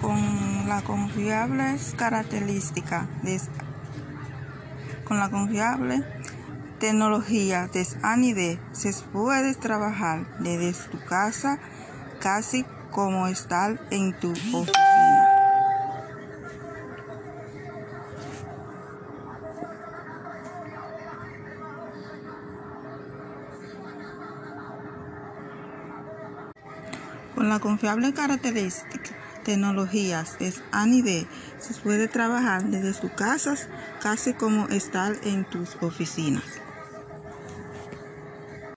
con la confiables característica de con la confiable tecnología de ANID se puede trabajar desde tu casa casi como estar en tu oficina. Con la confiable característica tecnologías de ANID se puede trabajar desde tu casa casi como estar en tus oficinas.